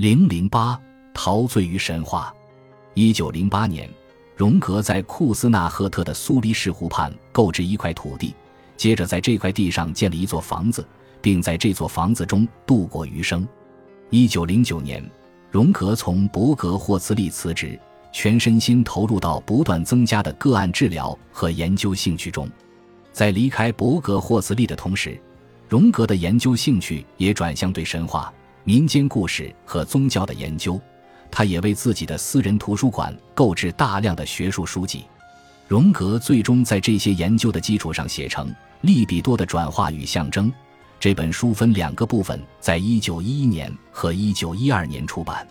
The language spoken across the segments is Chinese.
零零八陶醉于神话。一九零八年，荣格在库斯纳赫特的苏黎世湖畔购置一块土地，接着在这块地上建了一座房子，并在这座房子中度过余生。一九零九年，荣格从伯格霍茨利辞职，全身心投入到不断增加的个案治疗和研究兴趣中。在离开伯格霍茨利的同时，荣格的研究兴趣也转向对神话。民间故事和宗教的研究，他也为自己的私人图书馆购置大量的学术书籍。荣格最终在这些研究的基础上写成《利比多的转化与象征》这本书，分两个部分，在一九一一年和一九一二年出版。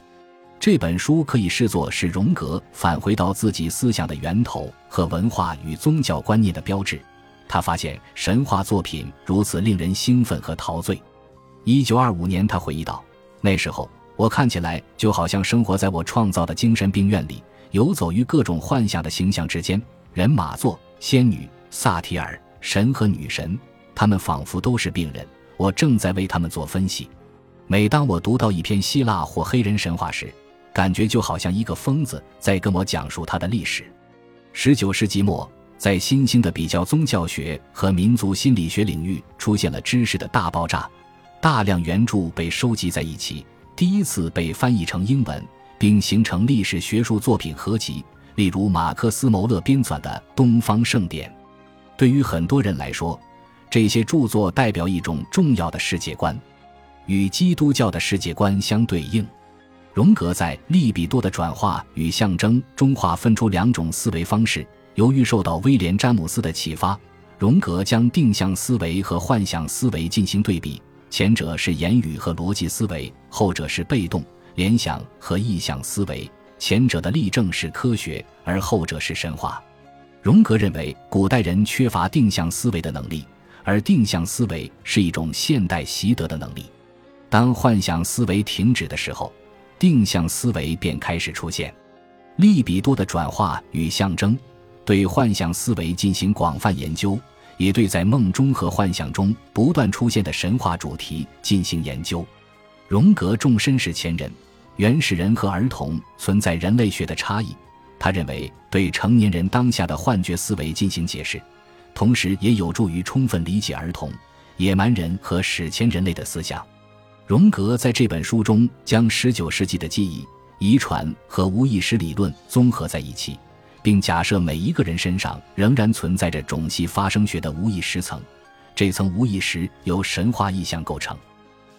这本书可以视作是荣格返回到自己思想的源头和文化与宗教观念的标志。他发现神话作品如此令人兴奋和陶醉。一九二五年，他回忆道：“那时候，我看起来就好像生活在我创造的精神病院里，游走于各种幻想的形象之间，人马座、仙女、萨提尔、神和女神，他们仿佛都是病人。我正在为他们做分析。每当我读到一篇希腊或黑人神话时，感觉就好像一个疯子在跟我讲述他的历史。”十九世纪末，在新兴的比较宗教学和民族心理学领域出现了知识的大爆炸。大量原著被收集在一起，第一次被翻译成英文，并形成历史学术作品合集。例如，马克思·牟勒编纂的《东方圣典》。对于很多人来说，这些著作代表一种重要的世界观，与基督教的世界观相对应。荣格在《利比多的转化与象征》中划分出两种思维方式。由于受到威廉·詹姆斯的启发，荣格将定向思维和幻想思维进行对比。前者是言语和逻辑思维，后者是被动联想和意象思维。前者的例证是科学，而后者是神话。荣格认为，古代人缺乏定向思维的能力，而定向思维是一种现代习得的能力。当幻想思维停止的时候，定向思维便开始出现。利比多的转化与象征，对幻想思维进行广泛研究。也对在梦中和幻想中不断出现的神话主题进行研究。荣格重身是前人、原始人和儿童存在人类学的差异。他认为，对成年人当下的幻觉思维进行解释，同时也有助于充分理解儿童、野蛮人和史前人类的思想。荣格在这本书中将19世纪的记忆、遗传和无意识理论综合在一起。并假设每一个人身上仍然存在着种系发生学的无意识层，这层无意识由神话意象构成。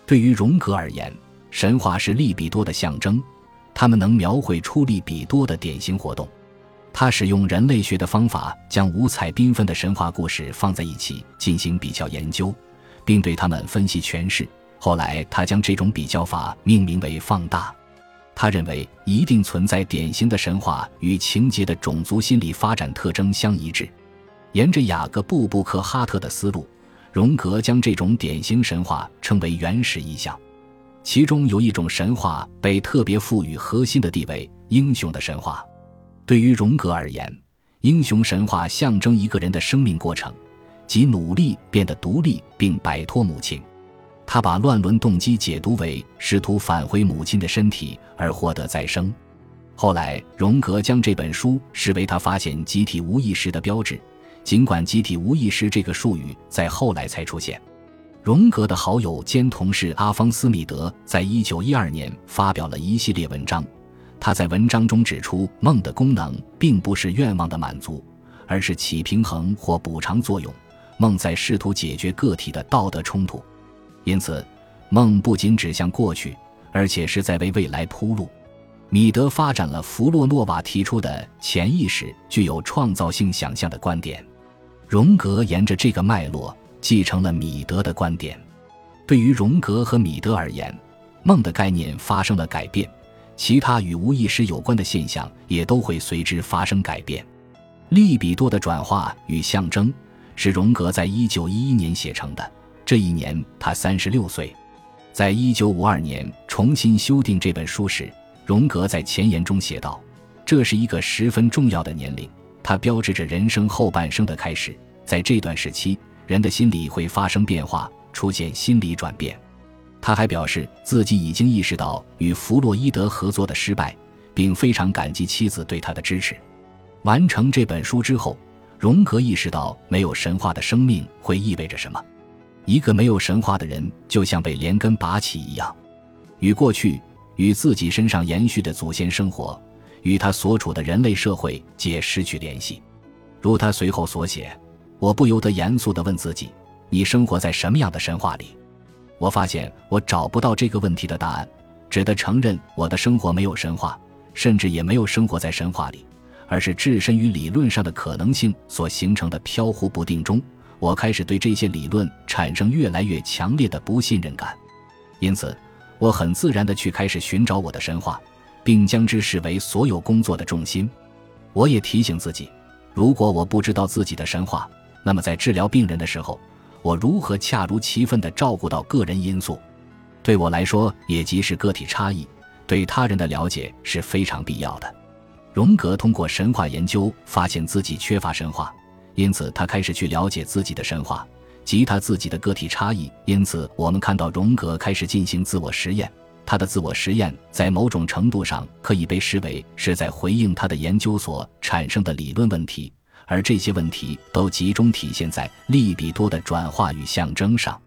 对于荣格而言，神话是利比多的象征，它们能描绘出利比多的典型活动。他使用人类学的方法，将五彩缤纷的神话故事放在一起进行比较研究，并对他们分析诠释。后来，他将这种比较法命名为“放大”。他认为一定存在典型的神话与情节的种族心理发展特征相一致。沿着雅各布·布克哈特的思路，荣格将这种典型神话称为原始意象。其中有一种神话被特别赋予核心的地位——英雄的神话。对于荣格而言，英雄神话象征一个人的生命过程，即努力变得独立并摆脱母亲。他把乱伦动机解读为试图返回母亲的身体而获得再生。后来，荣格将这本书视为他发现集体无意识的标志，尽管“集体无意识”这个术语在后来才出现。荣格的好友兼同事阿方斯·米德在一九一二年发表了一系列文章。他在文章中指出，梦的功能并不是愿望的满足，而是起平衡或补偿作用。梦在试图解决个体的道德冲突。因此，梦不仅指向过去，而且是在为未来铺路。米德发展了弗洛诺瓦提出的潜意识具有创造性想象的观点，荣格沿着这个脉络继承了米德的观点。对于荣格和米德而言，梦的概念发生了改变，其他与无意识有关的现象也都会随之发生改变。利比多的转化与象征是荣格在一九一一年写成的。这一年，他三十六岁。在一九五二年重新修订这本书时，荣格在前言中写道：“这是一个十分重要的年龄，它标志着人生后半生的开始。在这段时期，人的心理会发生变化，出现心理转变。他还表示自己已经意识到与弗洛伊德合作的失败，并非常感激妻子对他的支持。完成这本书之后，荣格意识到没有神话的生命会意味着什么。一个没有神话的人，就像被连根拔起一样，与过去、与自己身上延续的祖先生活，与他所处的人类社会皆失去联系。如他随后所写，我不由得严肃地问自己：你生活在什么样的神话里？我发现我找不到这个问题的答案，只得承认我的生活没有神话，甚至也没有生活在神话里，而是置身于理论上的可能性所形成的飘忽不定中。我开始对这些理论产生越来越强烈的不信任感，因此，我很自然地去开始寻找我的神话，并将之视为所有工作的重心。我也提醒自己，如果我不知道自己的神话，那么在治疗病人的时候，我如何恰如其分地照顾到个人因素？对我来说，也即是个体差异，对他人的了解是非常必要的。荣格通过神话研究发现自己缺乏神话。因此，他开始去了解自己的神话及他自己的个体差异。因此，我们看到荣格开始进行自我实验。他的自我实验在某种程度上可以被视为是在回应他的研究所产生的理论问题，而这些问题都集中体现在利比多的转化与象征上。